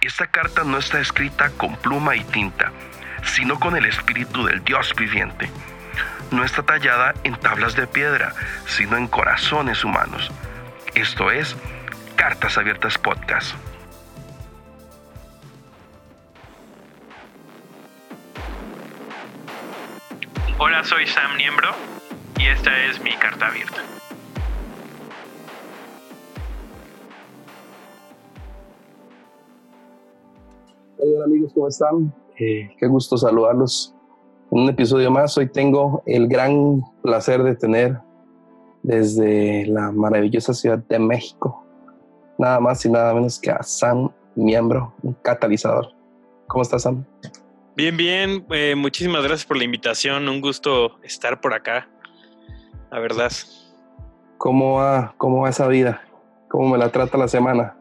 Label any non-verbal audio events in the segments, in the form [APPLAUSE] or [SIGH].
Esta carta no está escrita con pluma y tinta, sino con el espíritu del Dios viviente. No está tallada en tablas de piedra, sino en corazones humanos. Esto es Cartas Abiertas Podcast. Hola, soy Sam Niembro y esta es mi carta abierta. Hola amigos, ¿cómo están? Eh, qué gusto saludarlos en un episodio más. Hoy tengo el gran placer de tener desde la maravillosa ciudad de México, nada más y nada menos que a Sam Miembro, un catalizador. ¿Cómo estás, Sam? Bien, bien. Eh, muchísimas gracias por la invitación. Un gusto estar por acá. La verdad. ¿Cómo va, cómo va esa vida? ¿Cómo me la trata la semana?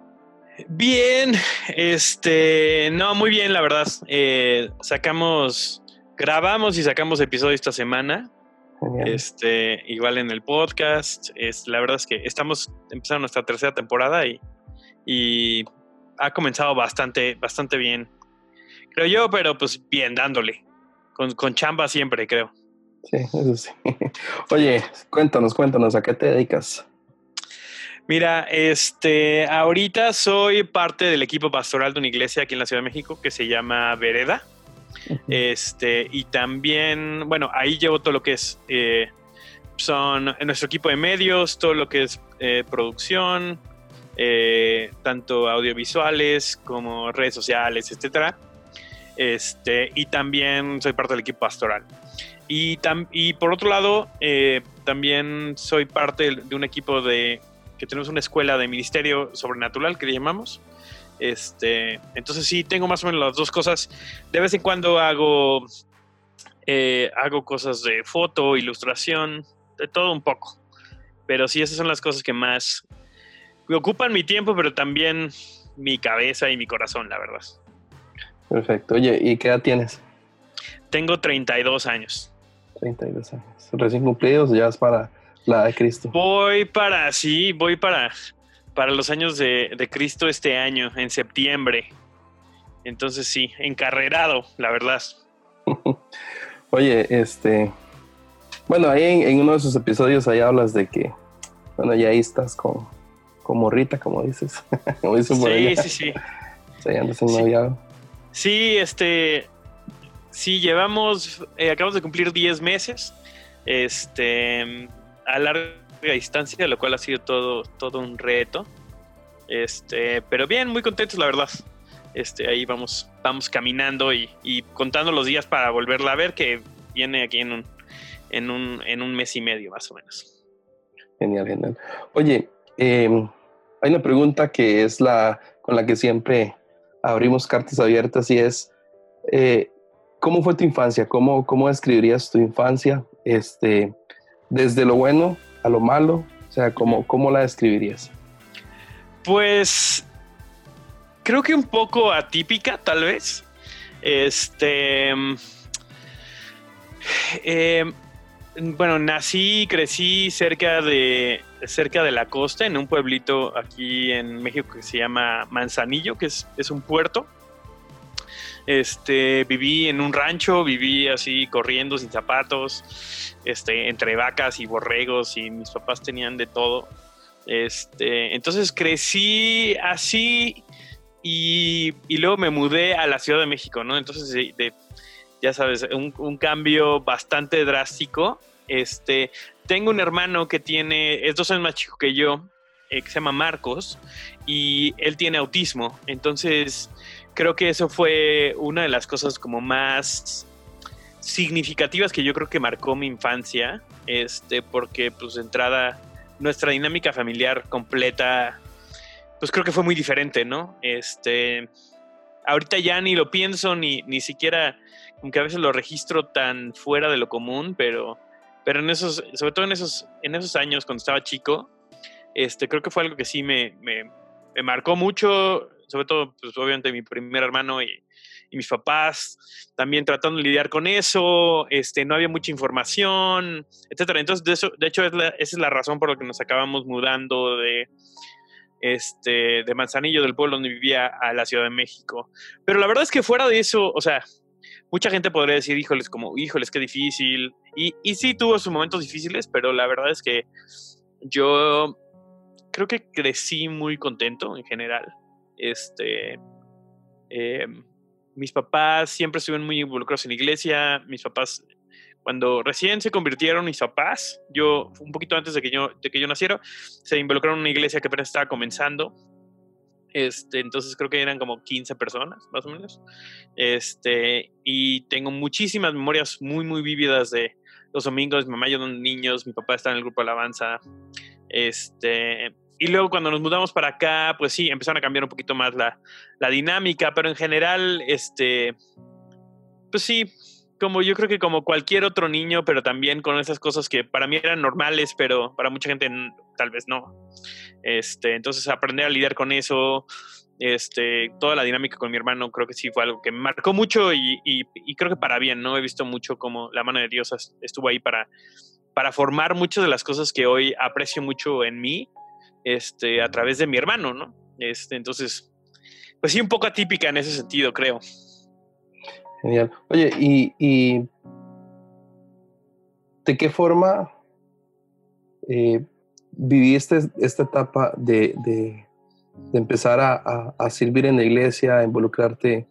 Bien, este, no, muy bien, la verdad. Eh, sacamos, grabamos y sacamos episodio esta semana. Este, igual en el podcast. Es, la verdad es que estamos empezando nuestra tercera temporada y, y ha comenzado bastante, bastante bien. Creo yo, pero pues bien, dándole. Con, con chamba siempre, creo. Sí, eso sí. [LAUGHS] Oye, cuéntanos, cuéntanos, ¿a qué te dedicas? Mira, este, ahorita soy parte del equipo pastoral de una iglesia aquí en la Ciudad de México que se llama Vereda. Este, y también, bueno, ahí llevo todo lo que es, eh, son nuestro equipo de medios, todo lo que es eh, producción, eh, tanto audiovisuales como redes sociales, etcétera. Este, y también soy parte del equipo pastoral. Y, y por otro lado, también soy parte de un equipo de que tenemos una escuela de ministerio sobrenatural que le llamamos. Este, entonces sí, tengo más o menos las dos cosas. De vez en cuando hago, eh, hago cosas de foto, ilustración, de todo un poco. Pero sí, esas son las cosas que más me ocupan mi tiempo, pero también mi cabeza y mi corazón, la verdad. Perfecto. Oye, ¿y qué edad tienes? Tengo 32 años. 32 años. Recién cumplidos, ya es para la de Cristo. Voy para, sí, voy para, para los años de, Cristo este año, en septiembre. Entonces sí, encarrerado, la verdad. [LAUGHS] Oye, este, bueno, ahí en, uno de sus episodios ahí hablas de que, bueno, ya ahí estás con, con morrita, como dices. [LAUGHS] sí, sí, [LAUGHS] sí, sí. Sí, este, sí, llevamos, eh, acabamos de cumplir 10 meses. Este, a larga distancia, lo cual ha sido todo, todo un reto. Este, pero bien, muy contentos, la verdad. Este, ahí vamos, vamos caminando y, contando los días para volverla a ver, que viene aquí en un, en un, en un mes y medio, más o menos. Genial, genial. Oye, em, hay una pregunta que es la con la que siempre abrimos cartas abiertas y es, eh, ¿cómo fue tu infancia? ¿Cómo, ¿Cómo describirías tu infancia? Este, desde lo bueno a lo malo? O sea, ¿cómo, cómo la describirías? Pues creo que un poco atípica, tal vez. Este. Em, bueno, nací y crecí cerca de, cerca de la costa, en un pueblito aquí en México que se llama Manzanillo, que es, es un puerto. Este, viví en un rancho, viví así corriendo sin zapatos, este, entre vacas y borregos y mis papás tenían de todo. Este, entonces crecí así y, luego me mudé a la Ciudad de México, ¿no? Entonces, ya sabes, un, cambio bastante drástico. Este, tengo un hermano que tiene, es dos años más chico que yo, eh, que se llama Marcos, y él tiene autismo. Entonces, creo que eso fue una de las cosas como más significativas que yo creo que marcó mi infancia, este, porque pues de entrada nuestra dinámica familiar completa, pues creo que fue muy diferente, ¿no? Este, ahorita ya ni lo pienso, ni, ni siquiera, aunque a veces lo registro tan fuera de lo común, pero, pero en esos, sobre todo en esos, en esos años cuando estaba chico, este, creo que fue algo que sí me, marcó mucho sobre todo, pues obviamente mi primer hermano y, mis papás también tratando de lidiar con eso, este, no había mucha información, etcétera. Entonces, de, eso, de hecho, esa es la razón por la que nos acabamos mudando de, este, de Manzanillo, del pueblo donde vivía, a la Ciudad de México. Pero la verdad es que fuera de eso, o sea, mucha gente podría decir, híjoles, como, híjoles, qué difícil. Y, y sí tuvo sus momentos difíciles, pero la verdad es que yo creo que crecí muy contento en general. Este, em, mis papás siempre estuvieron muy involucrados en la iglesia. Mis papás, cuando recién se convirtieron mis papás, yo, un poquito antes de que yo, de que yo naciera, se involucraron en una iglesia que apenas estaba comenzando. Este, entonces creo que eran como 15 personas, más o menos. Este, y tengo muchísimas memorias muy, muy vívidas de los domingos. Mi mamá y yo niños, mi papá está en el grupo alabanza. Este, y luego cuando nos mudamos para acá, pues sí, empezaron a cambiar un poquito más la, la dinámica, pero en general, este, pues sí, como yo creo que como cualquier otro niño, pero también con esas cosas que para mí eran normales, pero para mucha gente tal vez no. Este, entonces aprender a lidiar con eso, este, toda la dinámica con mi hermano creo que sí fue algo que me marcó mucho y, y, creo que para bien, ¿no? He visto mucho como la mano de Dios estuvo ahí para, para formar muchas de las cosas que hoy aprecio mucho en mí este, a través de mi hermano, ¿no? Este, entonces, pues sí, un poco atípica en ese sentido, creo. Genial. Oye, ¿y, de qué forma eh, viviste esta etapa de, empezar a, servir en la iglesia, a involucrarte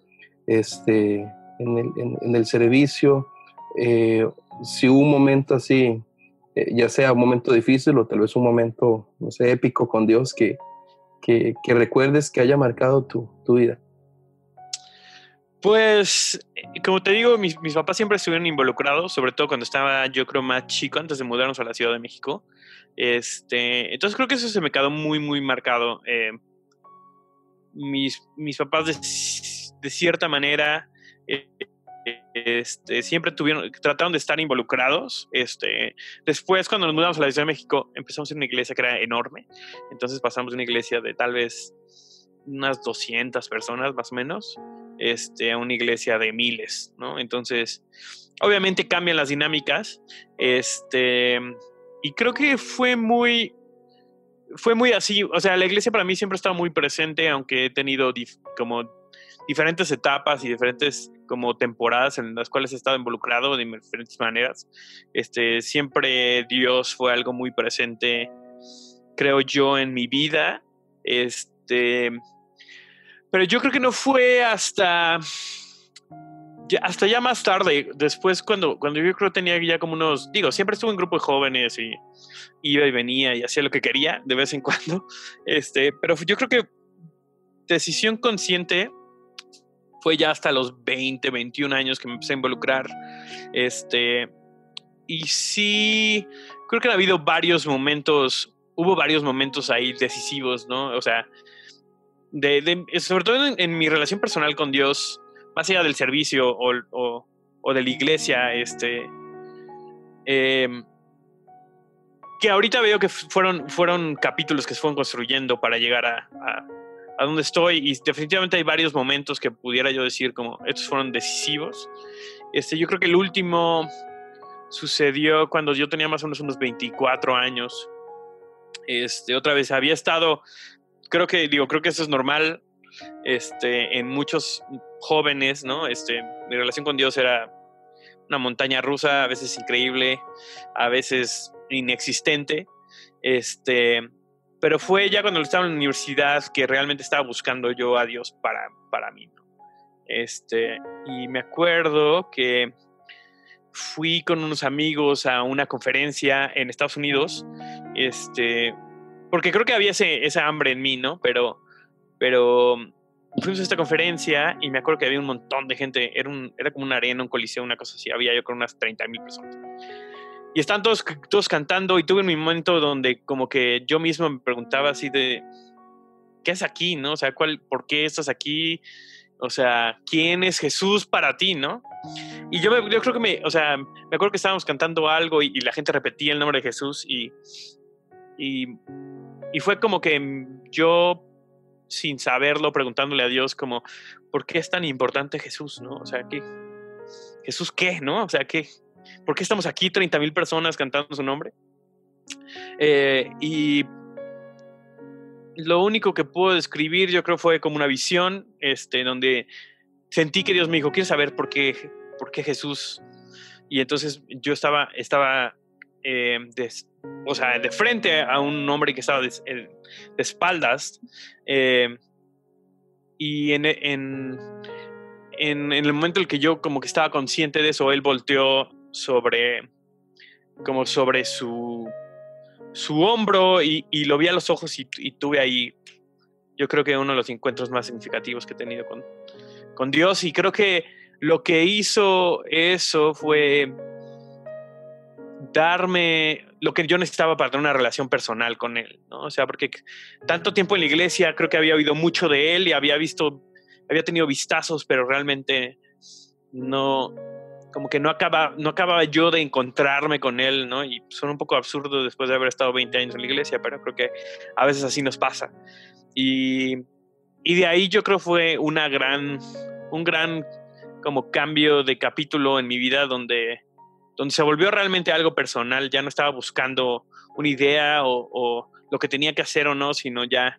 este, en, el, servicio? Eh, si hubo un momento así eh, ya sea un momento difícil o tal vez un momento, no sé, épico con Dios que, que, recuerdes que haya marcado tu, tu, vida? Pues, eh, como te digo, mis, mis, papás siempre estuvieron involucrados, sobre todo cuando estaba, yo creo, más chico, antes de mudarnos a la Ciudad de México. Este, entonces creo que eso se me quedó muy, muy marcado. Eh, mis, mis papás, de, de cierta manera, este, siempre tuvieron, trataron de estar involucrados. Este, después, cuando nos mudamos a la Ciudad de México, empezamos en una iglesia que era enorme. Entonces pasamos de una iglesia de tal vez unas 200 personas más o menos, este, a una iglesia de miles, ¿no? Entonces, obviamente cambian las dinámicas. Este, y creo que fue muy, fue muy así. O sea, la iglesia para mí siempre ha estado muy presente, aunque he tenido como diferentes etapas y diferentes como temporadas en las cuales he estado involucrado de diferentes maneras. Este, siempre Dios fue algo muy presente, creo yo, en mi vida. Este, pero yo creo que no fue hasta ya, hasta ya más tarde, después cuando, cuando yo creo tenía ya como unos, digo, siempre estuve en grupo de jóvenes y iba y venía y hacía lo que quería de vez en [LAUGHS] cuando, este, pero yo creo que decisión consciente fue ya hasta los 20, 21 años que me empecé a involucrar. Este, y sí, creo que ha habido varios momentos, hubo varios momentos ahí decisivos, ¿no? O sea, sobre todo en, mi relación personal con Dios, más allá del servicio o, o, de la iglesia, este, em, que ahorita veo que fueron, fueron capítulos que se fueron construyendo para llegar a dónde estoy y definitivamente hay varios momentos que pudiera yo decir como estos fueron decisivos. Este, yo creo que el último sucedió cuando yo tenía más o menos unos 24 años. Este, otra vez había estado, creo que digo, creo que eso es normal este, en muchos jóvenes, ¿no? Este, mi relación con Dios era una montaña rusa, a veces increíble, a veces inexistente. Este, pero fue ya cuando estaba en la universidad que realmente estaba buscando yo a Dios para, para mí. Este, y me acuerdo que fui con unos amigos a una conferencia en Estados Unidos, este, porque creo que había ese, esa hambre en mí, ¿no? Pero, pero fuimos a esta conferencia y me acuerdo que había un montón de gente, era, un, era como una arena, un coliseo, una cosa así, había yo con unas 30 mil personas y están todos, todos cantando y tuve mi momento donde como que yo mismo me preguntaba así de, ¿qué es aquí, no? O sea, ¿cuál, ¿por qué estás aquí? O sea, ¿quién es Jesús para ti, no? Y yo, yo creo que me, o sea, me acuerdo que estábamos cantando algo y, la gente repetía el nombre de Jesús y, y, y fue como que yo, sin saberlo, preguntándole a Dios como, ¿por qué es tan importante Jesús, no? O sea, ¿qué? ¿Jesús qué, no? O sea, ¿qué? ¿Por qué estamos aquí 30 mil personas cantando su nombre? Eh, y, lo único que puedo describir, yo creo, fue como una visión, este, donde sentí que Dios me dijo, ¿quieres saber por qué, por qué Jesús? Y entonces yo estaba, estaba eh, de, o sea, de frente a un hombre que estaba de, espaldas. Eh, y en, en, en, el momento en el que yo como que estaba consciente de eso, él volteó sobre, como sobre su su hombro y, lo vi a los ojos y, tuve ahí, yo creo que uno de los encuentros más significativos que he tenido con, con Dios y creo que lo que hizo eso fue darme lo que yo necesitaba para tener una relación personal con él, ¿no? O sea, porque tanto tiempo en la iglesia creo que había oído mucho de él y había visto, había tenido vistazos, pero realmente no, como que no acaba, no acababa yo de encontrarme con él, ¿no? Y son un poco absurdo después de haber estado 20 años en la iglesia, pero creo que a veces así nos pasa. Y, y de ahí yo creo fue una gran, un gran como cambio de capítulo en mi vida donde, donde se volvió realmente algo personal, ya no estaba buscando una idea o, o lo que tenía que hacer o no, sino ya,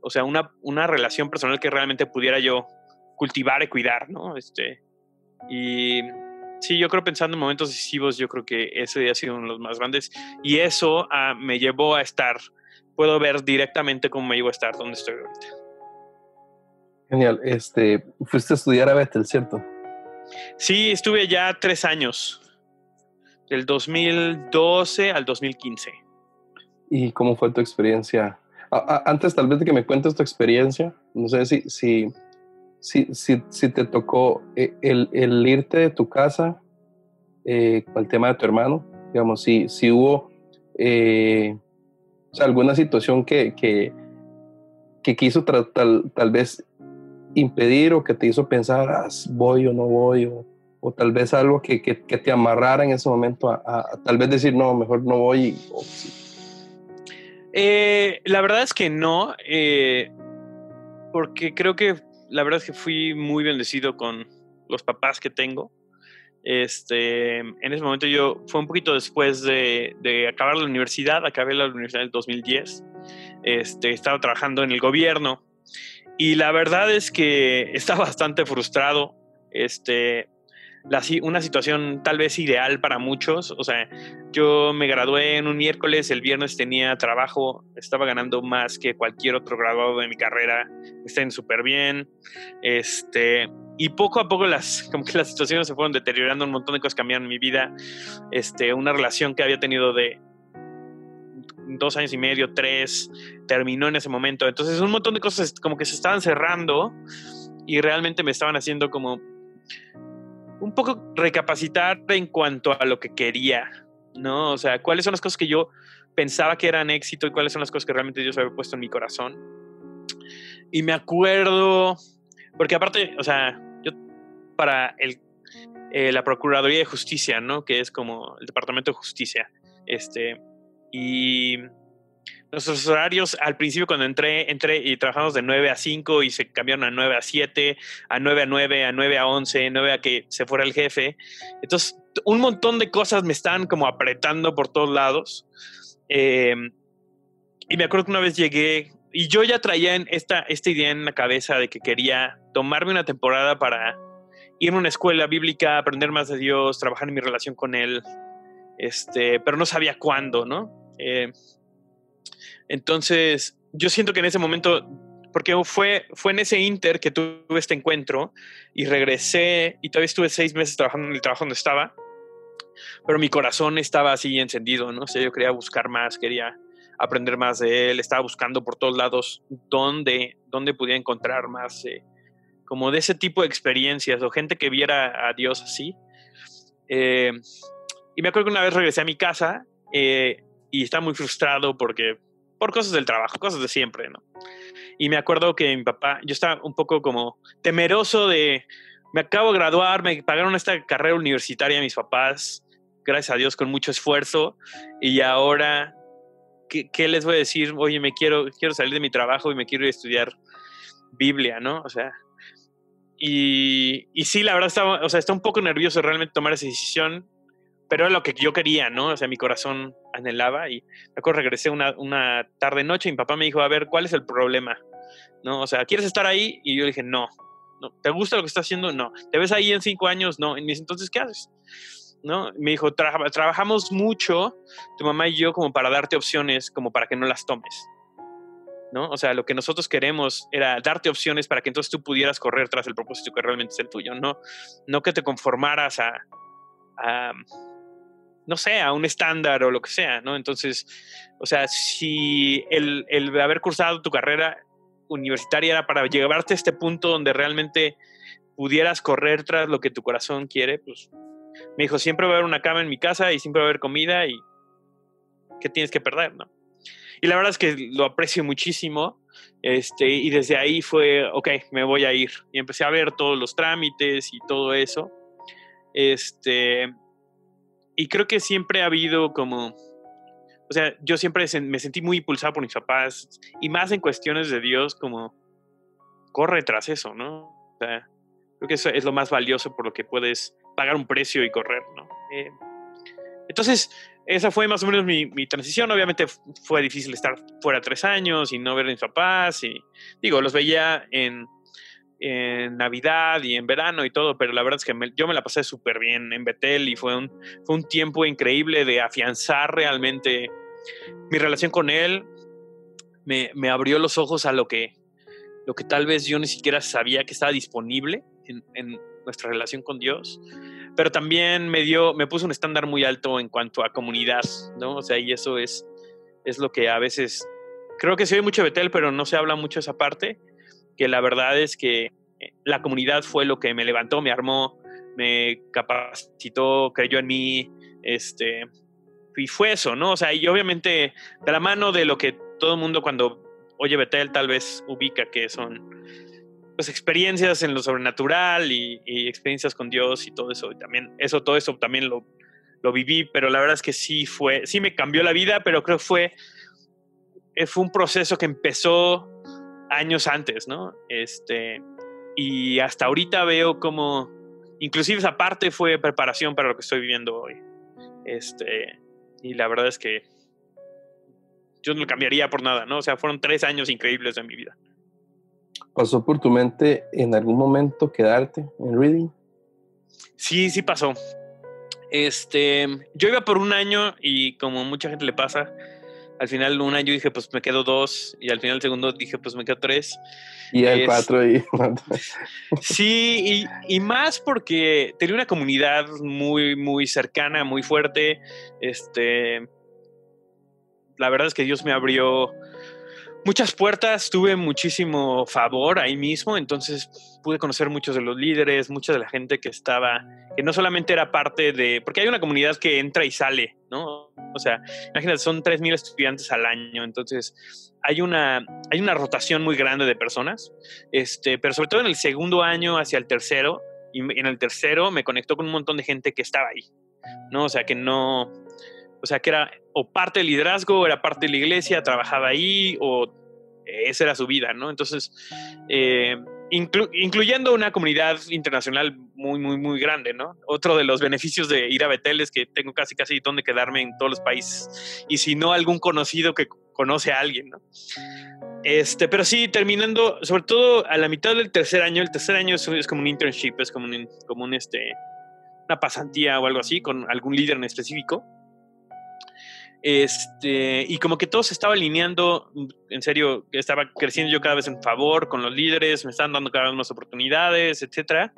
o sea, una, una relación personal que realmente pudiera yo cultivar y cuidar, ¿no? Este, y, Sí, yo creo pensando en momentos decisivos, yo creo que ese ha sido uno de los más grandes y eso ah, me llevó a estar, puedo ver directamente cómo me llevó a estar donde estoy ahorita. Genial. Este, fuiste a estudiar a Bethel, ¿cierto? Sí, estuve ya tres años, del 2012 al 2015. ¿Y cómo fue tu experiencia? antes tal vez de que me cuentes tu experiencia, no sé si, si si, si, si te tocó eh, el, el, irte de tu casa eh, con el tema de tu hermano, digamos, si, si hubo eh, alguna situación que, que, que quiso tal, tal, vez impedir o que te hizo pensar, ah, voy o no voy, o, o tal vez algo que, que, que, te amarrara en ese momento a, tal vez decir, no, mejor no voy. la verdad es que no, porque creo que la verdad es que fui muy bendecido con los papás que tengo. Este, en ese momento yo, fue un poquito después de, acabar la universidad, acabé la universidad en el 2010, este, estaba trabajando en el gobierno y la verdad es que [LAUGHS] estaba bastante frustrado, este, una situación tal vez ideal para muchos. O sea, yo me gradué en un miércoles, el viernes tenía trabajo, estaba ganando más que cualquier otro graduado de mi carrera, estén súper bien. Este, y poco a poco las, [LAUGHS] como que las situaciones se fueron deteriorando, un montón de cosas cambiaron mi vida. Este, una relación que había tenido de dos años y medio, tres, terminó en ese momento. Entonces un montón de cosas como que se estaban cerrando y realmente me estaban haciendo como poco recapacitar en cuanto a lo que quería, ¿no? O sea, cuáles son las cosas que yo pensaba que eran éxito y cuáles son las cosas que realmente Dios había puesto en mi corazón. Y me acuerdo, porque aparte, o sea, yo para el, eh, la Procuraduría de Justicia, ¿no? Que es como el Departamento de Justicia, este, y Nuestros horarios al principio cuando entré, entré y trabajamos de 9 a 5 y se cambiaron a 9 a 7, a 9 a 9, a 9 a 11, 9 a que se fuera el jefe. Entonces, un montón de cosas me están como apretando por todos lados. Em, y me acuerdo que una vez llegué y yo ya traía esta, esta idea en la cabeza de que quería tomarme una temporada para ir a una escuela bíblica, aprender más de Dios, trabajar en mi relación con Él, este, pero no sabía cuándo, ¿no? Eh, entonces, yo siento que en ese momento, porque fue, fue en ese inter que tuve este encuentro y regresé y todavía estuve seis meses trabajando en el trabajo donde estaba, pero mi corazón estaba así encendido, ¿no? O yo quería buscar más, quería aprender más de él, estaba buscando por todos lados dónde, dónde podía encontrar más, como de ese tipo de experiencias o gente que viera a Dios así. Eh, y me acuerdo que una vez regresé a mi casa eh, y estaba muy frustrado porque por cosas del trabajo, cosas de siempre, ¿no? Y me acuerdo que mi papá, yo estaba un poco como temeroso de, me acabo de graduar, me pagaron esta carrera universitaria mis papás, gracias a Dios con mucho esfuerzo, y ahora, ¿qué, les voy a decir? Oye, me quiero, quiero salir de mi trabajo y me quiero ir a estudiar Biblia, ¿no? O sea, y, y sí, la verdad, estaba, o sea, está un poco nervioso realmente tomar esa decisión, pero era lo que yo quería, ¿no? O sea, mi corazón anhelaba y me regresé una, una tarde noche y mi papá me dijo, a ver, ¿cuál es el problema? ¿No? O sea, ¿quieres estar ahí? Y yo dije, no, no. ¿Te gusta lo que estás haciendo? No. ¿Te ves ahí en cinco años? No. En entonces, ¿qué haces? ¿No? Me dijo, trabajamos mucho, tu mamá y yo, como para darte opciones, como para que no las tomes. ¿no? O sea, lo que nosotros queremos era darte opciones para que entonces tú pudieras correr tras el propósito que realmente es el tuyo, no, no que te conformaras a, no sé, a un estándar o lo que sea, ¿no? Entonces, o sea, si el, el haber cursado tu carrera universitaria era para llevarte a este punto donde realmente pudieras correr tras lo que tu corazón quiere, pues me dijo, siempre va a haber una cama en mi casa y siempre va a haber comida y ¿qué tienes que perder, no? Y la verdad es que lo aprecio muchísimo. Este, y desde ahí fue, ok, me voy a ir. Y empecé a ver todos los trámites y todo eso. Este, y creo que siempre ha habido como, o sea, yo siempre me sentí muy impulsado por mis papás y más en cuestiones de Dios, como corre tras eso, ¿no? O sea, creo que eso es lo más valioso por lo que puedes pagar un precio y correr, ¿no? Eh, entonces, esa fue más o menos mi, mi, transición. Obviamente fue difícil estar fuera tres años y no ver a mis papás. Y digo, los veía en, en Navidad y en verano y todo, pero la verdad es que yo me la pasé súper bien en Betel y fue un, fue un tiempo increíble de afianzar realmente mi relación con él. Me, me, abrió los ojos a lo que, lo que tal vez yo ni siquiera sabía que estaba disponible en, en nuestra relación con Dios pero también me dio, me puso un estándar muy alto en cuanto a comunidad, ¿no? O sea, y eso es, es lo que a veces, creo que se ve mucho Betel, pero no se habla mucho esa parte, que la verdad es que eh, la comunidad fue lo que me levantó, me armó, me capacitó, creyó en mí, este, y fue eso, ¿no? O sea, y obviamente de la mano de lo que todo el mundo cuando oye Betel tal vez ubica que son pues experiencias en lo sobrenatural y, experiencias con Dios y todo eso. Y también eso, todo eso también lo, lo, viví, pero la verdad es que sí fue, sí me cambió la vida, pero creo que fue, eh, fue un proceso que empezó años antes, ¿no? Este, y hasta ahorita veo como, inclusive esa parte fue preparación para lo que estoy viviendo hoy. Este, y la verdad es que yo no lo cambiaría por nada, ¿no? O sea, fueron tres años increíbles de mi vida. ¿Pasó por tu mente en algún momento quedarte en Reading? Sí, sí pasó. Este, yo iba por un año y como mucha gente le pasa, al final un año dije, pues me quedo dos, y al final el segundo dije, pues me quedo tres. Y el cuatro y... [LAUGHS] sí, y, y, más porque tenía una comunidad muy, muy cercana, muy fuerte. Este, la verdad es que Dios me abrió muchas puertas, tuve muchísimo favor ahí mismo, entonces pude conocer muchos de los líderes, mucha de la gente que estaba, que no solamente era parte de, porque hay una comunidad que entra y sale, ¿no? O sea, imagínate, son 3.000 estudiantes al año, entonces hay una, hay una rotación muy grande de personas, este, pero sobre todo en el segundo año hacia el tercero, y en el tercero me conectó con un montón de gente que estaba ahí, ¿no? O sea, que no, o sea, que era o parte del liderazgo, era parte de la iglesia, trabajaba ahí, o esa era su vida, ¿no? Entonces, eh, incluyendo una comunidad internacional muy, muy, muy grande, ¿no? Otro de los beneficios de ir a Betel es que tengo casi, casi donde quedarme en todos los países. Y si no, algún conocido que conoce a alguien, ¿no? Este, pero sí, terminando, sobre todo a la mitad del tercer año, el tercer año es, como un internship, es como un, como un, este, una pasantía o algo así con algún líder en específico. Este, y como que todo se estaba alineando, en serio, estaba creciendo yo cada vez en favor con los líderes, me estaban dando cada vez más oportunidades, etcétera.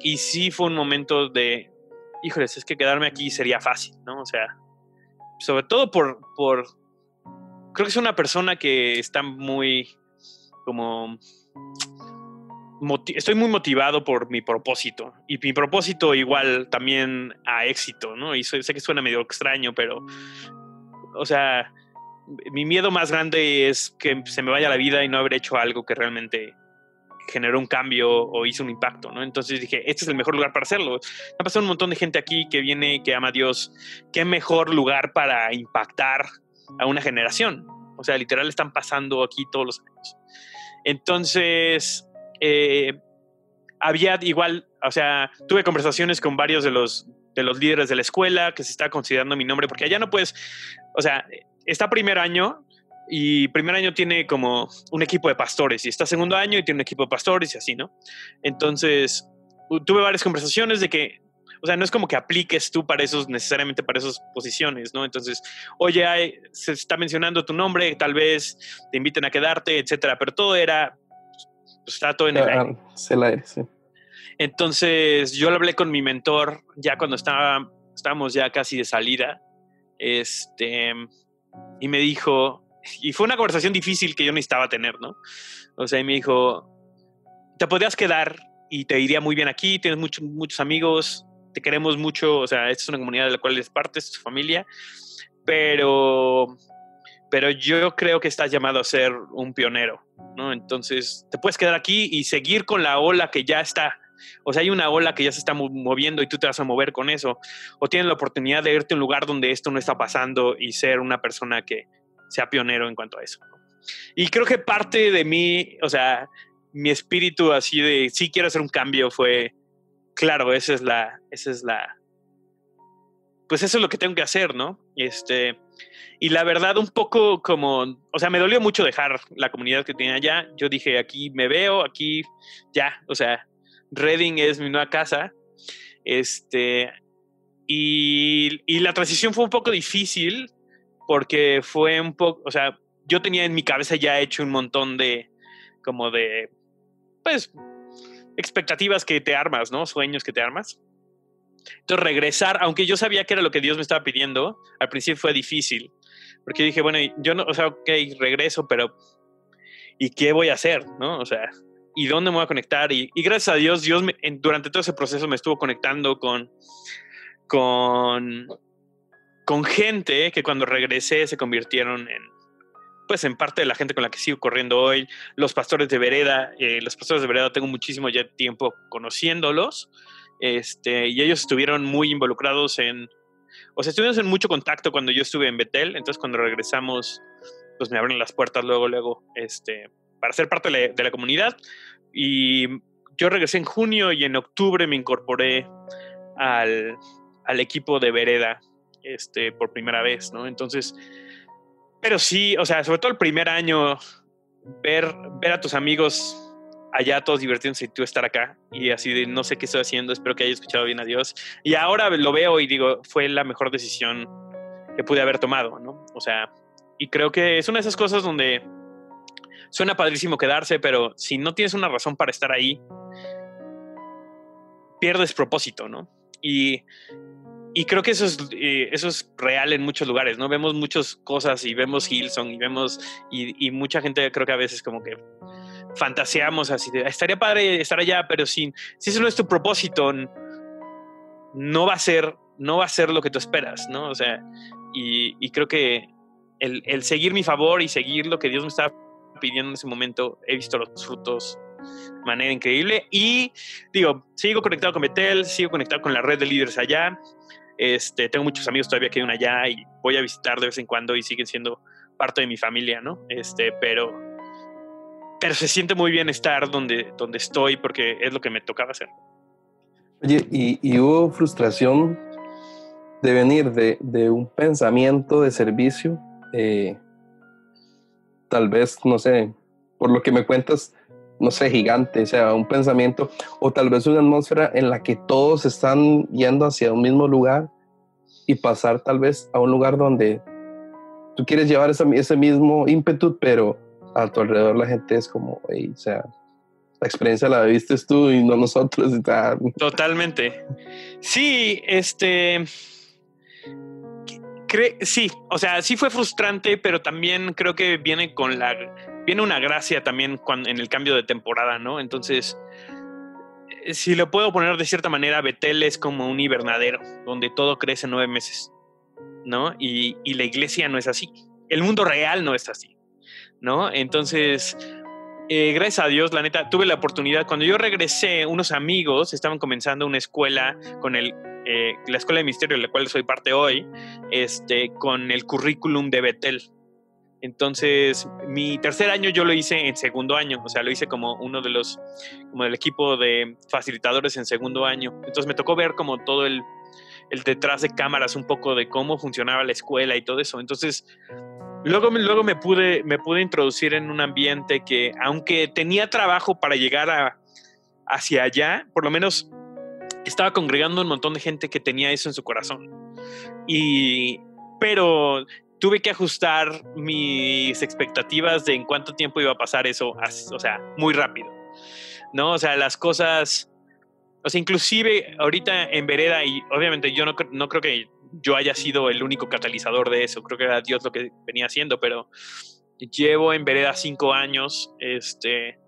Y sí fue un momento de, híjoles, es que quedarme aquí sería fácil, ¿no? O sea, sobre todo por, por creo que es una persona que está muy, como, estoy muy motivado por mi propósito y mi propósito igual también a éxito, ¿no? Y sé que suena medio extraño, pero, o sea, mi miedo más grande es que se me vaya la vida y no haber hecho algo que realmente generó un cambio o hizo un impacto, ¿no? Entonces dije, este es el mejor lugar para hacerlo. Ha pasado un montón de gente aquí que viene, que ama a Dios. ¿Qué mejor lugar para impactar a una generación? O sea, literal están pasando aquí todos los años. Entonces, eh, había igual, o sea, tuve conversaciones con varios de los de los líderes de la escuela, que se está considerando mi nombre, porque allá no puedes, o sea, está primer año y primer año tiene como un equipo de pastores y está segundo año y tiene un equipo de pastores y así, ¿no? Entonces, tuve varias conversaciones de que, o sea, no es como que apliques tú para esos, necesariamente para esas posiciones, ¿no? Entonces, oye, se está mencionando tu nombre, tal vez te inviten a quedarte, etcétera, pero todo era, pues está todo en el aire. el aire, sí. Entonces, yo lo hablé con mi mentor ya cuando estaba, estábamos ya casi de salida, este, y me dijo, y fue una conversación difícil que yo necesitaba tener, ¿no? O sea, y me dijo, te podrías quedar y te iría muy bien aquí, tienes muchos muchos amigos, te queremos mucho, o sea, esta es una comunidad de la cual eres parte, es tu familia, pero, pero yo creo que estás llamado a ser un pionero, ¿no? Entonces, te puedes quedar aquí y seguir con la ola que ya está. O sea, hay una ola que ya se está moviendo y tú te vas a mover con eso. O tienes la oportunidad de irte a un lugar donde esto no está pasando y ser una persona que sea pionero en cuanto a eso. Y creo que parte de mí, o sea, mi espíritu así de sí quiero hacer un cambio fue, claro, esa es la, esa es la, pues eso es lo que tengo que hacer, ¿no? Este, y la verdad un poco como, o sea, me dolió mucho dejar la comunidad que tenía allá. Yo dije, aquí me veo, aquí ya, o sea, Reading es mi nueva casa. Este, y, y la transición fue un poco difícil porque fue un poco, o sea, yo tenía en mi cabeza ya hecho un montón de, como de, pues, expectativas que te armas, ¿no? Sueños que te armas. Entonces, regresar, aunque yo sabía que era lo que Dios me estaba pidiendo, al principio fue difícil, porque dije, bueno, yo no, o sea, ok, regreso, pero ¿y qué voy a hacer, no? O sea, ¿y dónde me voy a conectar? Y, gracias a Dios, Dios durante todo ese proceso me estuvo conectando con, con, con gente que cuando regresé se convirtieron en, pues en parte de la gente con la que sigo corriendo hoy, los pastores de vereda, eh, los pastores de vereda tengo muchísimo ya tiempo conociéndolos, este, y ellos estuvieron muy involucrados en, o sea, estuvimos en mucho contacto cuando yo estuve en Betel, entonces cuando regresamos, pues me abren las puertas luego, luego, este, para ser parte de la, comunidad, y yo regresé en junio y en octubre me incorporé al, al equipo de vereda, este, por primera vez, ¿no? Entonces, pero sí, o sea, sobre todo el primer año, ver, ver a tus amigos allá todos divirtiéndose y tú estar acá y así de no sé qué estoy haciendo, espero que haya escuchado bien a Dios. Y ahora lo veo y digo, fue la mejor decisión que pude haber tomado, ¿no? O sea, y creo que es una de esas cosas donde suena padrísimo quedarse, pero si no tienes una razón para estar ahí, pierdes propósito, ¿no? Y, y creo que eso es, eh, eso es real en muchos lugares, ¿no? Vemos muchas cosas y vemos Hilson y vemos, y, mucha gente creo que a veces como que fantaseamos así de, estaría padre estar allá, pero sin, si eso no es tu propósito, no va a ser, no va a ser lo que tú esperas, ¿no? O sea, y, creo que el, el, seguir mi favor y seguir lo que Dios me estaba pidiendo en ese momento, he visto los frutos de manera increíble y digo, sigo conectado con Betel, sigo conectado con la red de líderes allá, este, tengo muchos amigos todavía que viven allá y voy a visitar de vez en cuando y siguen siendo parte de mi familia, ¿no? Este, pero, pero se siente muy bien estar donde, donde estoy porque es lo que me tocaba hacer. Oye, ¿y, hubo frustración de venir de, de un pensamiento de servicio? Eh, tal vez, no sé, por lo que me cuentas, no sé, gigante, o sea, un pensamiento o tal vez una atmósfera en la que todos están yendo hacia un mismo lugar y pasar tal vez a un lugar donde tú quieres llevar ese, ese mismo ímpetu, pero a tu alrededor la gente es como, o sea, la experiencia la viste tú y no nosotros. Totalmente. Sí, este sí, o sea, sí fue frustrante, pero también creo que viene con la, viene una gracia también cuando, en el cambio de temporada, ¿no? Entonces, eh, si lo puedo poner de cierta manera, Betel es como un hibernadero, donde todo crece nueve meses, ¿no? Y, y la iglesia no es así. El mundo real no es así, ¿no? Entonces, eh, gracias a Dios, la neta, tuve la oportunidad. Cuando yo regresé, unos amigos estaban comenzando una escuela con el, eh, la escuela de misterio, de la cual soy parte hoy, este, con el currículum de Betel. Entonces, mi tercer año yo lo hice en segundo año, o sea, lo hice como uno de los, como del equipo de facilitadores en segundo año. Entonces me tocó ver como todo el, el detrás de cámaras un poco de cómo funcionaba la escuela y todo eso. Entonces, luego, luego me, pude, me pude introducir en un ambiente que, aunque tenía trabajo para llegar a, hacia allá, por lo menos estaba congregando un montón de gente que tenía eso en su corazón. Y, pero tuve que ajustar mis expectativas de en cuánto tiempo iba a pasar eso, o sea, muy rápido. ¿No? O sea, las cosas o sea, inclusive ahorita en Vereda, y obviamente yo no, no creo que yo haya sido el único catalizador de eso, creo que era Dios lo que venía haciendo, pero llevo en Vereda cinco años, este,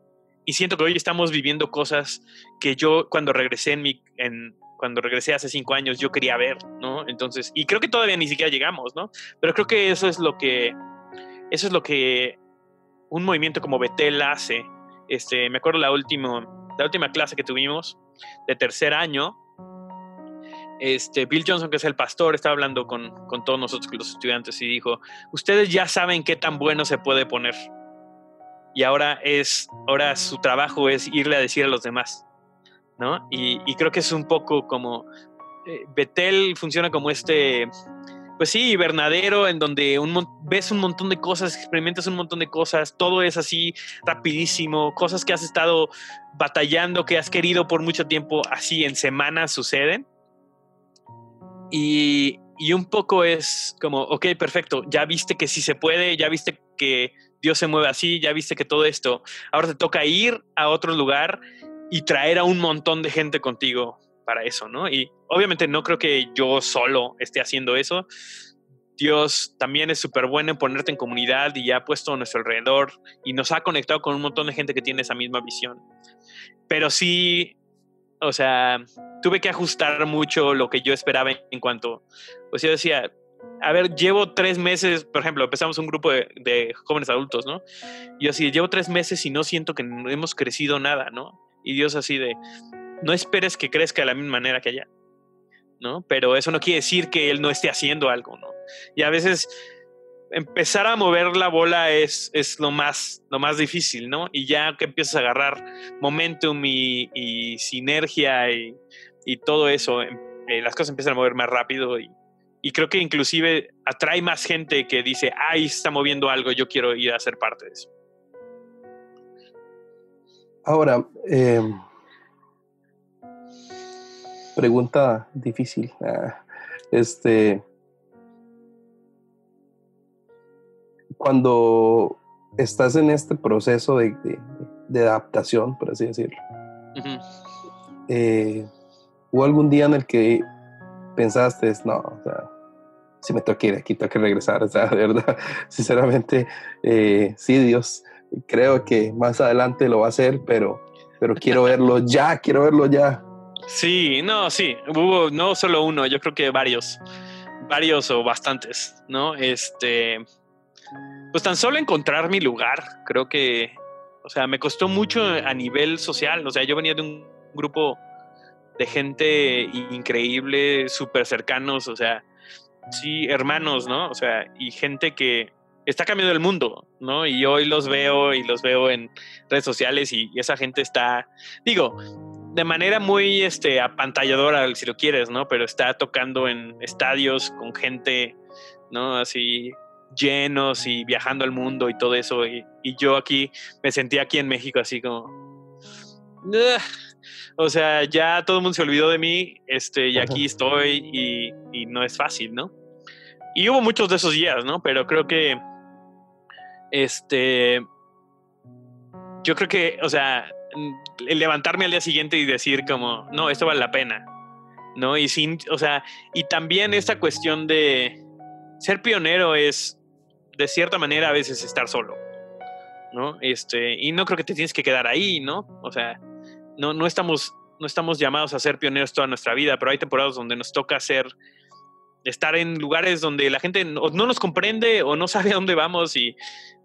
y siento que hoy estamos viviendo cosas que yo cuando regresé en mi, en, cuando regresé hace cinco años yo quería ver, ¿no? Entonces, y creo que todavía ni siquiera llegamos, ¿no? Pero creo que eso es lo que, eso es lo que un movimiento como Betel hace. Este, me acuerdo la última, la última clase que tuvimos, de tercer año, este, Bill Johnson, que es el pastor, estaba hablando con, con, todos nosotros, los estudiantes, y dijo, ustedes ya saben qué tan bueno se puede poner. Y ahora es, ahora su trabajo es irle a decir a los demás, ¿no? Y, y creo que es un poco como, eh, Betel funciona como este, pues sí, invernadero, en donde un, ves un montón de cosas, experimentas un montón de cosas, todo es así rapidísimo, cosas que has estado batallando, que has querido por mucho tiempo, así en semanas suceden. Y, y un poco es como, ok, perfecto, ya viste que sí se puede, ya viste que Dios se mueve así, ya viste que todo esto, ahora te toca ir a otro lugar y traer a un montón de gente contigo para eso, ¿no? Y obviamente no creo que yo solo esté haciendo eso. Dios también es súper bueno en ponerte en comunidad y ya ha puesto a nuestro alrededor y nos ha conectado con un montón de gente que tiene esa misma visión. Pero sí, o sea, tuve que ajustar mucho lo que yo esperaba en cuanto, pues yo decía, a ver, llevo tres meses, por ejemplo, empezamos un grupo de, de jóvenes adultos, ¿no? Y yo así, llevo tres meses y no siento que hemos crecido nada, ¿no? Y Dios así de, no esperes que crezca de la misma manera que allá, ¿no? Pero eso no quiere decir que él no esté haciendo algo, ¿no? Y a veces empezar a mover la bola es, es lo, más, lo más difícil, ¿no? Y ya que empiezas a agarrar momentum y, sinergia y, todo eso, em, eh, las cosas empiezan a mover más rápido y, creo que inclusive atrae más gente que dice, ay, está moviendo algo, yo quiero ir a ser parte de eso. Ahora, eh, Pregunta difícil. Ah, este. Cuando estás en este proceso de, adaptación, por así decirlo, eh, ¿hubo algún día en el que pensaste, no, o sea, si me toca ir aquí, tengo que regresar, o sea, [LAUGHS] de verdad, sinceramente, eh, sí, Dios, creo que más adelante lo va a hacer, pero, pero quiero [LAUGHS] verlo ya, quiero verlo ya. Sí, no, sí, hubo no solo uno, yo creo que varios, varios o bastantes, ¿no? Este, pues tan solo encontrar mi lugar, creo que, o sea, me costó mucho a nivel social, o sea, yo venía de un grupo de gente increíble, súper cercanos, o sea, sí, hermanos, ¿no? O sea, y gente que está cambiando el mundo, ¿no? Y hoy los veo y los veo en redes sociales y esa gente está, digo, de manera muy este, apantalladora, si lo quieres, ¿no? Pero está tocando en estadios con gente, ¿no? Así llenos y viajando al mundo y todo eso. Y, yo aquí me sentí aquí en México así como... O sea, ya todo el mundo se olvidó de mí, este, y aquí estoy y, y no es fácil, ¿no? Y hubo muchos de esos días, ¿no? Pero creo que, este, yo creo que, o sea, levantarme al día siguiente y decir como, no, esto vale la pena, ¿no? Y sin, o sea, y también esta cuestión de ser pionero es, de cierta manera, a veces estar solo, ¿no? Este, y no creo que te tienes que quedar ahí, ¿no? O sea, no, no estamos, no estamos llamados a ser pioneros toda nuestra vida, pero hay temporadas donde nos toca ser estar en lugares donde la gente no, nos comprende o no sabe a dónde vamos y,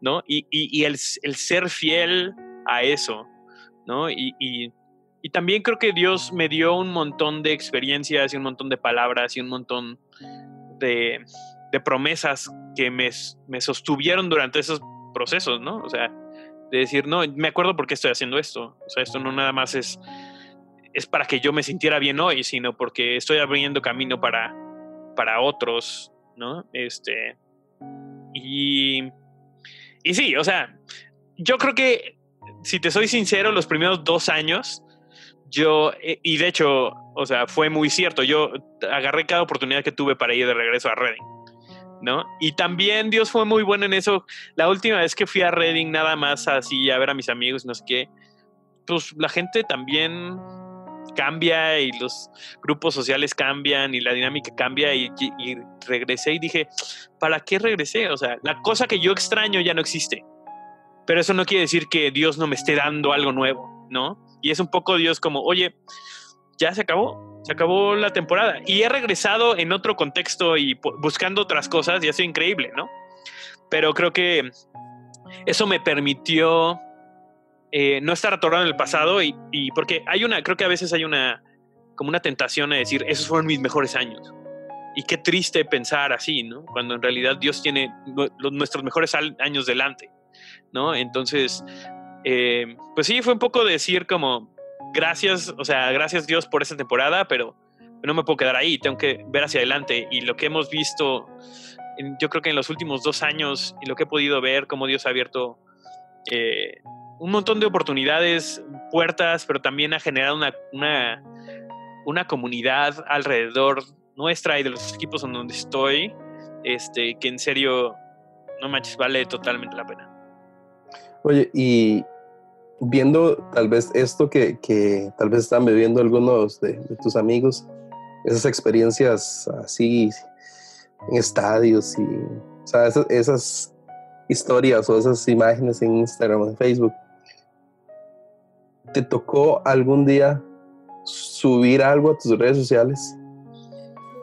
¿no? Y, y, el, el, ser fiel a eso, ¿no? Y, también creo que Dios me dio un montón de experiencias y un montón de palabras y un montón de, promesas que me, sostuvieron durante esos procesos, ¿no? O sea, de decir, no, me acuerdo por qué estoy haciendo esto. O sea, esto no nada más es, es para que yo me sintiera bien hoy, sino porque estoy abriendo camino para, para otros, ¿no? Este, y, y sí, o sea, yo creo que, si te soy sincero, los primeros dos años, yo, eh, y de hecho, o sea, fue muy cierto, yo agarré cada oportunidad que tuve para ir de regreso a Reading, ¿no? Y también Dios fue muy bueno en eso. La última vez que fui a Reading, nada más así a ver a mis amigos, no sé qué, pues la gente también cambia y los grupos sociales cambian y la dinámica cambia y, y, regresé y dije, ¿para qué regresé? O sea, la cosa que yo extraño ya no existe. Pero eso no quiere decir que Dios no me esté dando algo nuevo, ¿no? Y es un poco Dios como, oye, ya se acabó, se acabó la temporada. Y he regresado en otro contexto y buscando otras cosas y ha sido increíble, ¿no? Pero creo que eso me permitió eh, no estar atorado en el pasado y, porque hay una, creo que a veces hay una, como una tentación a decir, esos fueron mis mejores años. Y qué triste pensar así, ¿no? Cuando en realidad Dios tiene nuestros mejores años delante, ¿no? Entonces, eh, pues sí, fue un poco decir como, gracias, o sea, gracias Dios por esta temporada, pero no me puedo quedar ahí, tengo que ver hacia adelante. Y lo que hemos visto, yo creo que en los últimos dos años, y lo que he podido ver, cómo Dios ha abierto eh, un montón de oportunidades, puertas, pero también ha generado una, una, una, comunidad alrededor nuestra y de los equipos en donde estoy, este, que en serio, no manches, vale totalmente la pena. Oye, y viendo tal vez esto que, que tal vez están viviendo algunos de, tus amigos, esas experiencias así en estadios y, esas, historias o esas imágenes en Instagram o en Facebook, ¿te tocó algún día subir algo a tus redes sociales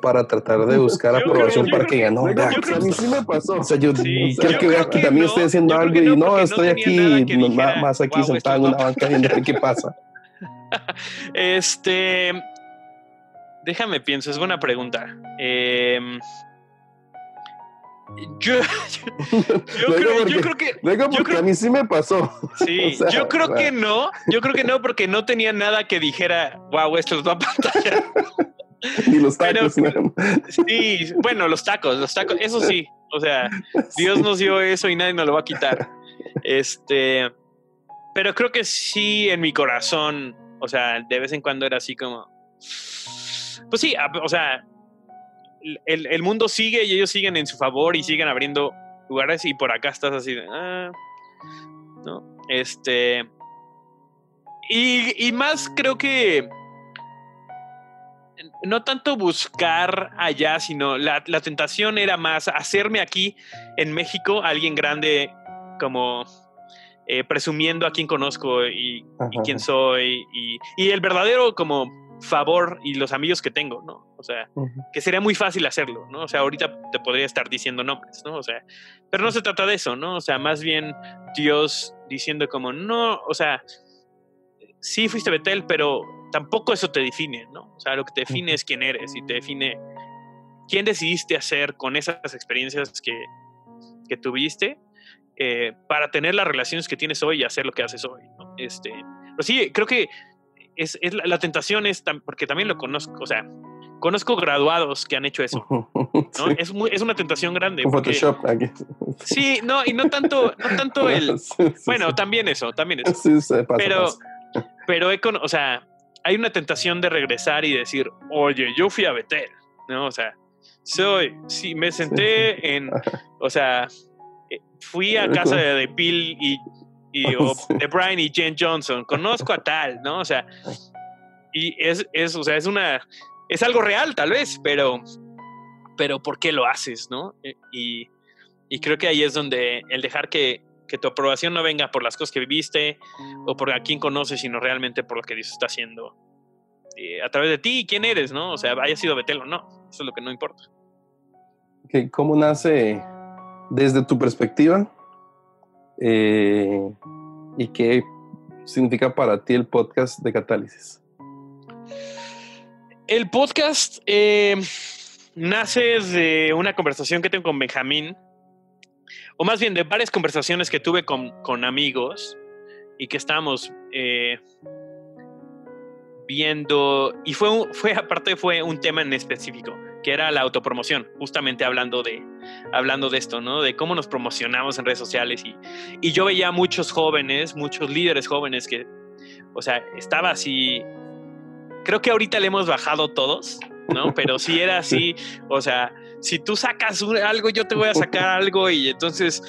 para tratar de buscar aprobación para que ganó? a mí sí me pasó. O sea, yo creo que vea que también estoy haciendo algo y no, estoy aquí, más aquí sentado en una banca viendo qué pasa. [LAUGHS] Este, déjame pienso, es buena pregunta. Eh, yo, [LAUGHS] creo, que. Luego porque a mí sí me pasó. [LAUGHS] Sí, yo creo que no. Yo creo que no, porque no tenía nada que dijera, wow, esto los va a pantalla. [LAUGHS] Ni los tacos. sí, bueno, los tacos, los tacos, eso sí. O sea, [LAUGHS] Dios nos dio eso y nadie nos lo va a quitar. Este, pero creo que sí en mi corazón, o sea, de vez en cuando era así como, pues sí, o sea, el, mundo sigue y ellos siguen en su favor y siguen abriendo lugares y por acá estás así de, ah, ¿no? Este, y, más creo que no tanto buscar allá, sino la, tentación era más hacerme aquí en México alguien grande como eh, presumiendo a quién conozco y, quién soy y, y, el verdadero como favor y los amigos que tengo, ¿no? O sea, que sería muy fácil hacerlo, ¿no? O sea, ahorita te podría estar diciendo nombres, ¿no? O sea, pero no se trata de eso, ¿no? O sea, más bien Dios diciendo como, no, o sea, sí fuiste Betel, pero tampoco eso te define, ¿no? O sea, lo que te define es quién eres y te define quién decidiste hacer con esas experiencias que, que tuviste eh, para tener las relaciones que tienes hoy y hacer lo que haces hoy, ¿no? Este, pues sí, creo que es, la, tentación es, porque también lo conozco, o sea, conozco graduados que han hecho eso. ¿no? [LAUGHS] Es, es una tentación grande. Photoshop Sí, no, y no tanto, no tanto el. [LAUGHS] bueno, también eso, también eso. pero, pero o sea, hay una tentación de regresar y decir, oye, yo fui a Betel, ¿no? O sea, soy, sí, me senté en, o sea, eh, fui a casa de, de Bill y y, [LAUGHS] de Brian y Jen Johnson, conozco a tal, ¿no? O sea, y es, es, o sea, es una, es algo real tal vez, pero, pero ¿por qué lo haces, no? E, y, y creo que ahí es donde el dejar que, que, tu aprobación no venga por las cosas que viviste o por a quién conoces, sino realmente por lo que Dios está haciendo eh, a través de ti y quién eres, ¿no? O sea, haya sido Betel o no, eso es lo que no importa. ¿Cómo nace desde tu perspectiva eh, ¿Y qué significa para ti el podcast de Catálisis? El podcast eh, nace de una conversación que tengo con Benjamín, o más bien de varias conversaciones que tuve con, amigos y que estábamos eh, viendo, y fue, fue aparte fue un tema en específico, que era la autopromoción, justamente hablando de, hablando de esto, ¿no? De cómo nos promocionamos en redes sociales. Y, y yo veía muchos jóvenes, muchos líderes jóvenes que, o sea, estaba así, creo que ahorita le hemos bajado todos, ¿no? Pero sí era así, o sea, si tú sacas algo, yo te voy a sacar [LAUGHS] algo y entonces,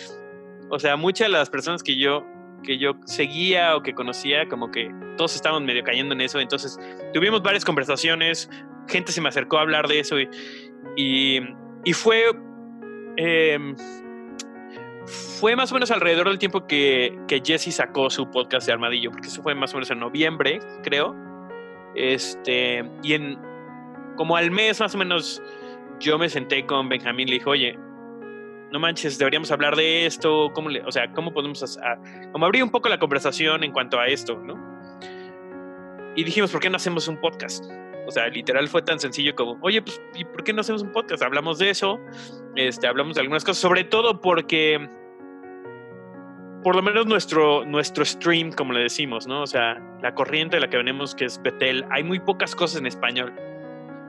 o sea, muchas de las personas que yo que yo seguía o que conocía, como que todos estábamos medio cayendo en eso. Entonces tuvimos varias conversaciones, gente se me acercó a hablar de eso y, y, fue, em, fue más o menos alrededor del tiempo que, que Jesse sacó su podcast de Armadillo, porque eso fue más o menos en noviembre, creo. Este, y en como al mes más o menos yo me senté con Benjamín y le dije, oye, no manches, deberíamos hablar de esto, ¿cómo le, o sea, cómo podemos como abrir un poco la conversación en cuanto a esto, ¿no? Y dijimos, ¿por qué no hacemos un podcast? O sea, literal fue tan sencillo como, oye, pues, ¿y por qué no hacemos un podcast? Hablamos de eso, este, hablamos de algunas cosas, sobre todo porque, por lo menos nuestro, nuestro stream, como le decimos, ¿no? O sea, la corriente de la que venimos, que es Betel, hay muy pocas cosas en español.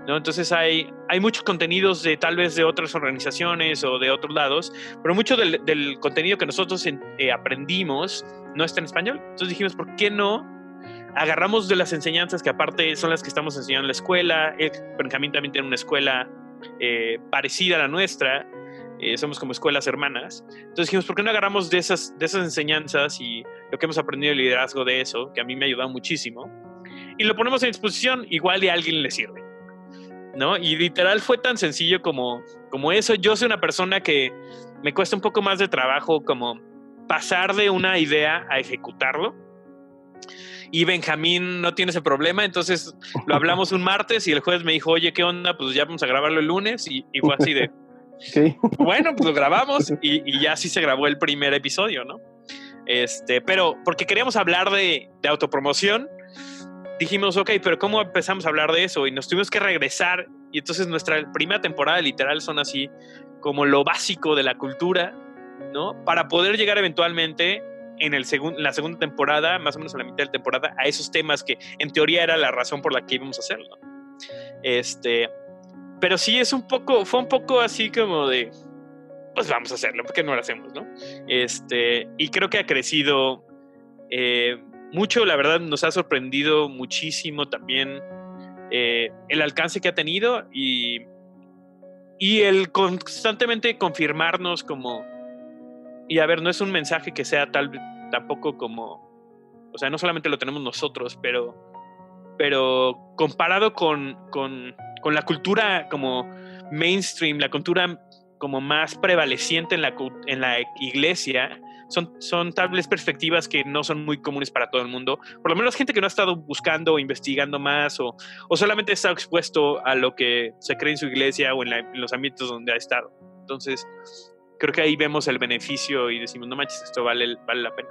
¿No? Entonces hay, hay muchos contenidos de tal vez de otras organizaciones o de otros lados, pero mucho del, del contenido que nosotros eh, aprendimos no está en español. Entonces dijimos, ¿por qué no? Agarramos de las enseñanzas que aparte son las que estamos enseñando en la escuela. El Benjamín también tiene una escuela eh, parecida a la nuestra. Eh, somos como escuelas hermanas. Entonces dijimos, ¿por qué no agarramos de esas, de esas enseñanzas y lo que hemos aprendido de liderazgo de eso, que a mí me ha ayudado muchísimo, y lo ponemos en disposición, igual de a alguien le sirve? ¿No? Y literal fue tan sencillo como, como eso. Yo soy una persona que me cuesta un poco más de trabajo como pasar de una idea a ejecutarlo. Y Benjamín no tiene ese problema, entonces lo hablamos un martes y el jueves me dijo, oye, ¿qué onda? Pues ya vamos a grabarlo el lunes y, fue así de... [LAUGHS] Bueno, pues lo grabamos y, y, ya sí se grabó el primer episodio, ¿no? Este, pero porque queríamos hablar de, de autopromoción, dijimos, ok, pero ¿cómo empezamos a hablar de eso? Y nos tuvimos que regresar. Y entonces nuestra primera temporada literal son así como lo básico de la cultura, ¿no? Para poder llegar eventualmente en el la segunda temporada, más o menos a la mitad de la temporada, a esos temas que en teoría era la razón por la que íbamos a hacerlo. Este, pero sí es un poco, fue un poco así como de, pues vamos a hacerlo, porque no lo hacemos, no? Este, y creo que ha crecido eh, mucho, la verdad nos ha sorprendido muchísimo también eh, el alcance que ha tenido y, y el constantemente confirmarnos como, y a ver, no es un mensaje que sea tal tampoco como, o sea, no solamente lo tenemos nosotros, pero, pero comparado con, con, con la cultura como mainstream, la cultura como más prevaleciente en la, en la iglesia, son, son vez perspectivas que no son muy comunes para todo el mundo. Por lo menos gente que no ha estado buscando o investigando más o, o solamente está expuesto a lo que se cree en su iglesia o en, los ámbitos donde ha estado. Entonces, creo que ahí vemos el beneficio y decimos, no manches, esto vale, vale la pena.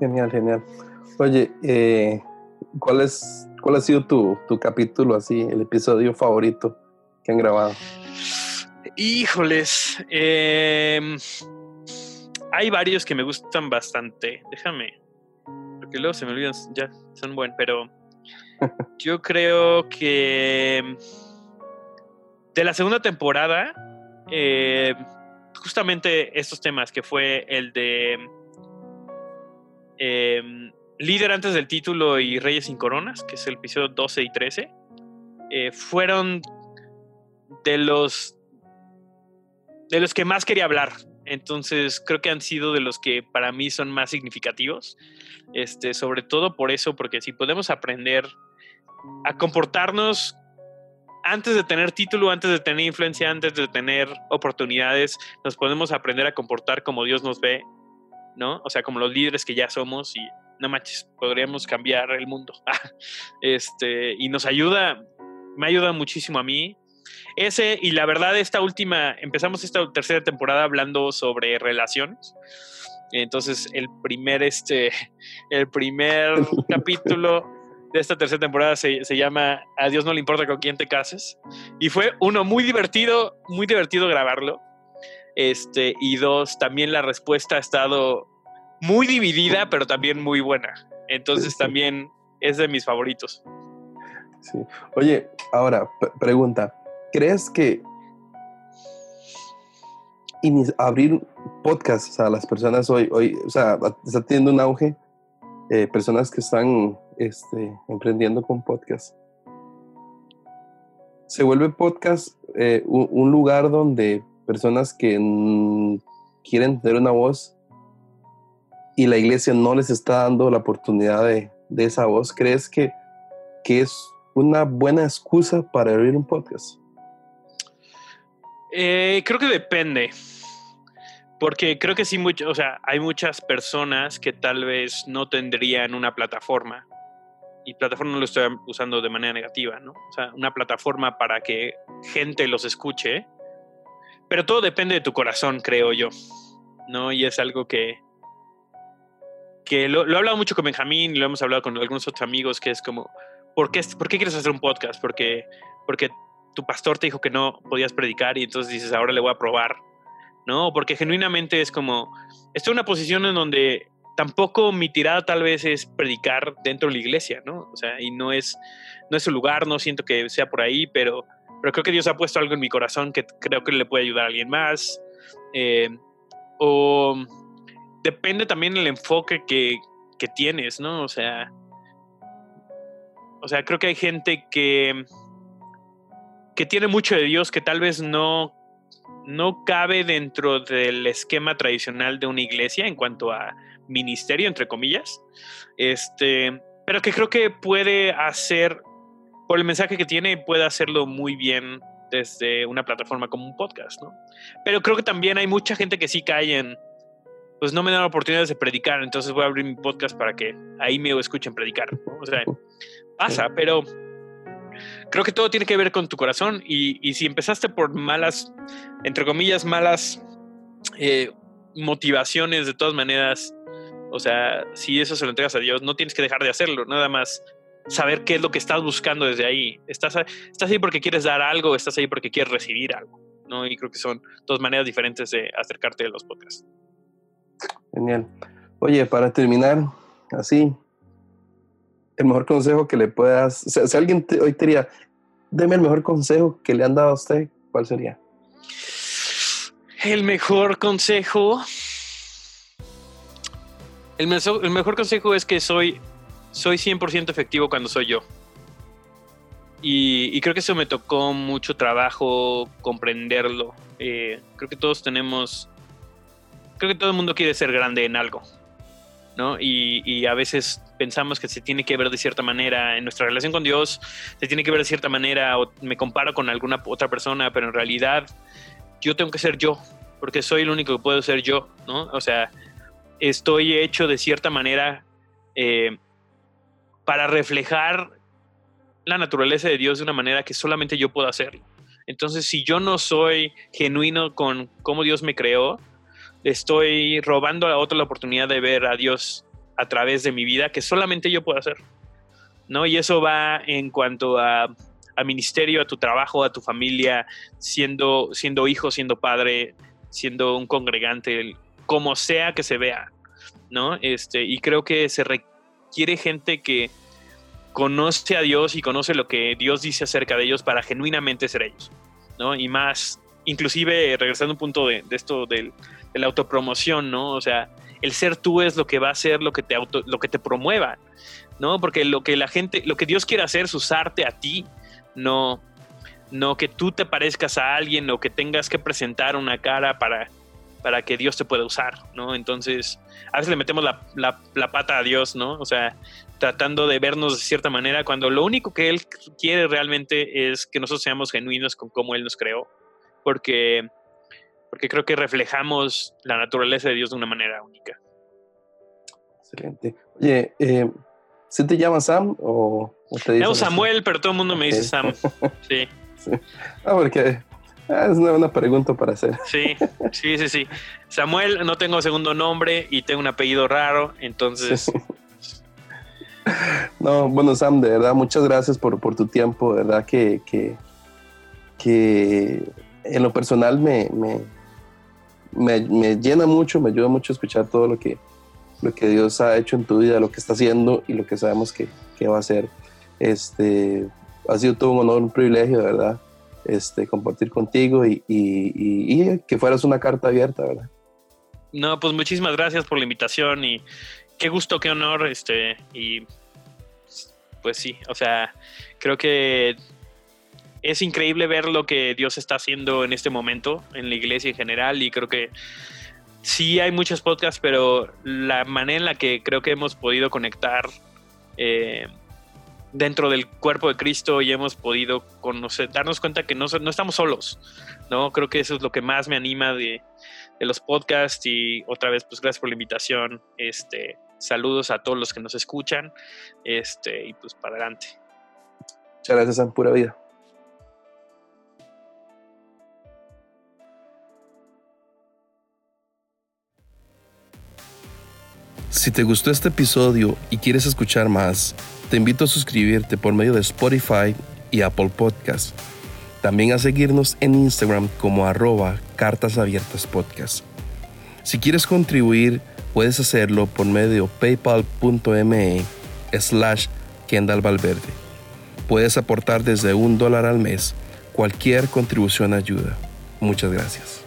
Genial, genial. Oye, eh, ¿cuál, es, ¿cuál ha sido tu, tu capítulo así, el episodio favorito que han grabado? Híjoles, eh, hay varios que me gustan bastante. Déjame. Porque luego se me olvidan, ya son buenos, pero [LAUGHS] yo creo que de la segunda temporada, eh, justamente estos temas, que fue el de em, Líder antes del título y Reyes sin Coronas, que es el episodio 12 y 13, eh, fueron de los de los que más quería hablar entonces creo que han sido de los que para mí son más significativos. Este, sobre todo por eso, porque si podemos aprender a comportarnos antes de tener título, antes de tener influencia, antes de tener oportunidades, nos podemos aprender a comportar como Dios nos ve, ¿no? O sea, como los líderes que ya somos y no manches, podríamos cambiar el mundo. [LAUGHS] este, y nos ayuda, me ayuda muchísimo a mí ese, y la verdad, esta última, empezamos esta tercera temporada hablando sobre relaciones. Entonces, el primer, este, [LAUGHS] el primer [LAUGHS] capítulo de esta tercera temporada se, se, llama A Dios no le importa con quién te cases. Y fue uno muy divertido, muy divertido grabarlo. Este, y dos, también la respuesta ha estado muy dividida, pero también muy buena. Entonces también es de mis favoritos. Sí. Oye, ahora, pregunta, ¿crees que abrir podcast, o sea, las personas hoy, hoy, o sea, está teniendo un auge, eh, personas que están este, emprendiendo con podcast. Se vuelve podcast eh, un, lugar donde personas que quieren tener una voz y la iglesia no les está dando la oportunidad de, de esa voz, ¿crees que, que es una buena excusa para abrir un podcast? Eh, creo que depende. Porque creo que sí, mucho, o sea, hay muchas personas que tal vez no tendrían una plataforma. Y plataforma no lo estoy usando de manera negativa, ¿no? O sea, una plataforma para que gente los escuche. Pero todo depende de tu corazón, creo yo. ¿No? Y es algo que. que lo, lo he hablado mucho con Benjamín y lo hemos hablado con algunos otros amigos, que es como. ¿Por qué, ¿por qué quieres hacer un podcast? Porque, porque tu pastor te dijo que no podías predicar y entonces dices, ahora le voy a probar ¿no? Porque genuinamente es como, estoy en una posición en donde tampoco mi tirada tal vez es predicar dentro de la iglesia, ¿no? O sea, y no es, no es su lugar, no siento que sea por ahí, pero, pero creo que Dios ha puesto algo en mi corazón que creo que le puede ayudar a alguien más. Eh, o depende también el enfoque que, que tienes, ¿no? O sea, o sea, creo que hay gente que, que tiene mucho de Dios que tal vez no no cabe dentro del esquema tradicional de una iglesia en cuanto a ministerio, entre comillas. Este, pero que creo que puede hacer, por el mensaje que tiene, puede hacerlo muy bien desde una plataforma como un podcast, ¿no? Pero creo que también hay mucha gente que sí cae en, pues no me dan oportunidades de predicar, entonces voy a abrir mi podcast para que ahí me escuchen predicar, O sea, pasa, pero creo que todo tiene que ver con tu corazón y, si empezaste por malas, entre comillas, malas eh, motivaciones, de todas maneras, o sea, si eso se lo entregas a Dios, no tienes que dejar de hacerlo, nada más saber qué es lo que estás buscando desde ahí. Estás, estás ahí porque quieres dar algo, estás ahí porque quieres recibir algo, ¿no? Y creo que son dos maneras diferentes de acercarte a los podcasts. Genial. Oye, para terminar, así, el mejor consejo que le puedas, si alguien hoy te diría, deme el mejor consejo que le han dado a usted, ¿cuál sería? El mejor consejo. El, el mejor consejo es que soy, soy 100% efectivo cuando soy yo. Y, creo que eso me tocó mucho trabajo comprenderlo. Eh, creo que todos tenemos. Creo que todo el mundo quiere ser grande en algo. ¿no? Y, a veces pensamos que se tiene que ver de cierta manera en nuestra relación con Dios, se tiene que ver de cierta manera o me comparo con alguna otra persona, pero en realidad yo tengo que ser yo, porque soy el único que puedo ser yo, ¿no? O sea, estoy hecho de cierta manera eh, para reflejar la naturaleza de Dios de una manera que solamente yo puedo hacerlo. Entonces, si yo no soy genuino con cómo Dios me creó, estoy robando a otro la oportunidad de ver a Dios a través de mi vida que solamente yo puedo hacer. ¿no? Y eso va en cuanto a, ministerio, a tu trabajo, a tu familia, siendo, siendo hijo, siendo padre, siendo un congregante, como sea que se vea, ¿no? Este, y creo que se requiere gente que conoce a Dios y conoce lo que Dios dice acerca de ellos para genuinamente ser ellos, ¿no? Y más, inclusive regresando a un punto de esto del, de la autopromoción, ¿no? O sea, el ser tú es lo que va a ser lo que te auto, lo que te promueva, ¿no? Porque lo que la gente, lo que Dios quiere hacer es usarte a ti, no, no que tú te parezcas a alguien o que tengas que presentar una cara para, para que Dios te pueda usar, ¿no? Entonces, a veces le metemos la, la, pata a Dios, ¿no? O sea, tratando de vernos de cierta manera, cuando lo único que Él quiere realmente es que nosotros seamos genuinos con cómo Él nos creó, porque porque creo que reflejamos la naturaleza de Dios de una manera única. Excelente. Oye, eh, ¿se te llama Sam o, te llamo Samuel, pero todo el mundo me dice Sam. [LAUGHS] Sí. Ah, porque ah, es una, pregunta para hacer. Sí, sí, sí, sí. Samuel, no tengo segundo nombre y tengo un apellido raro, entonces... No, bueno, Sam, de verdad, muchas gracias por, por tu tiempo. De verdad que, que, que en lo personal me, me, me, llena mucho, me ayuda mucho escuchar todo lo que, lo que Dios ha hecho en tu vida, lo que está haciendo y lo que sabemos que, que va a hacer. Este, ha sido todo un honor, un privilegio, de verdad, este, compartir contigo y, y, y, que fueras una carta abierta, ¿verdad? No, pues muchísimas gracias por la invitación y qué gusto, qué honor, este, y pues sí, o sea, creo que es increíble ver lo que Dios está haciendo en este momento en la iglesia en general y creo que sí hay muchos podcasts, pero la manera en la que creo que hemos podido conectar eh, dentro del cuerpo de Cristo y hemos podido conocer, darnos cuenta que no, no, estamos solos, ¿no? Creo que eso es lo que más me anima de, de, los podcasts y otra vez, pues gracias por la invitación, este, saludos a todos los que nos escuchan, este, y pues para adelante. Muchas gracias, en pura vida. Si te gustó este episodio y quieres escuchar más, te invito a suscribirte por medio de Spotify y Apple Podcast. También a seguirnos en Instagram como arroba cartas abiertas podcast. Si quieres contribuir, puedes hacerlo por medio paypal.me slash Kendall Valverde. Puedes aportar desde un dólar al mes. Cualquier contribución ayuda. Muchas gracias.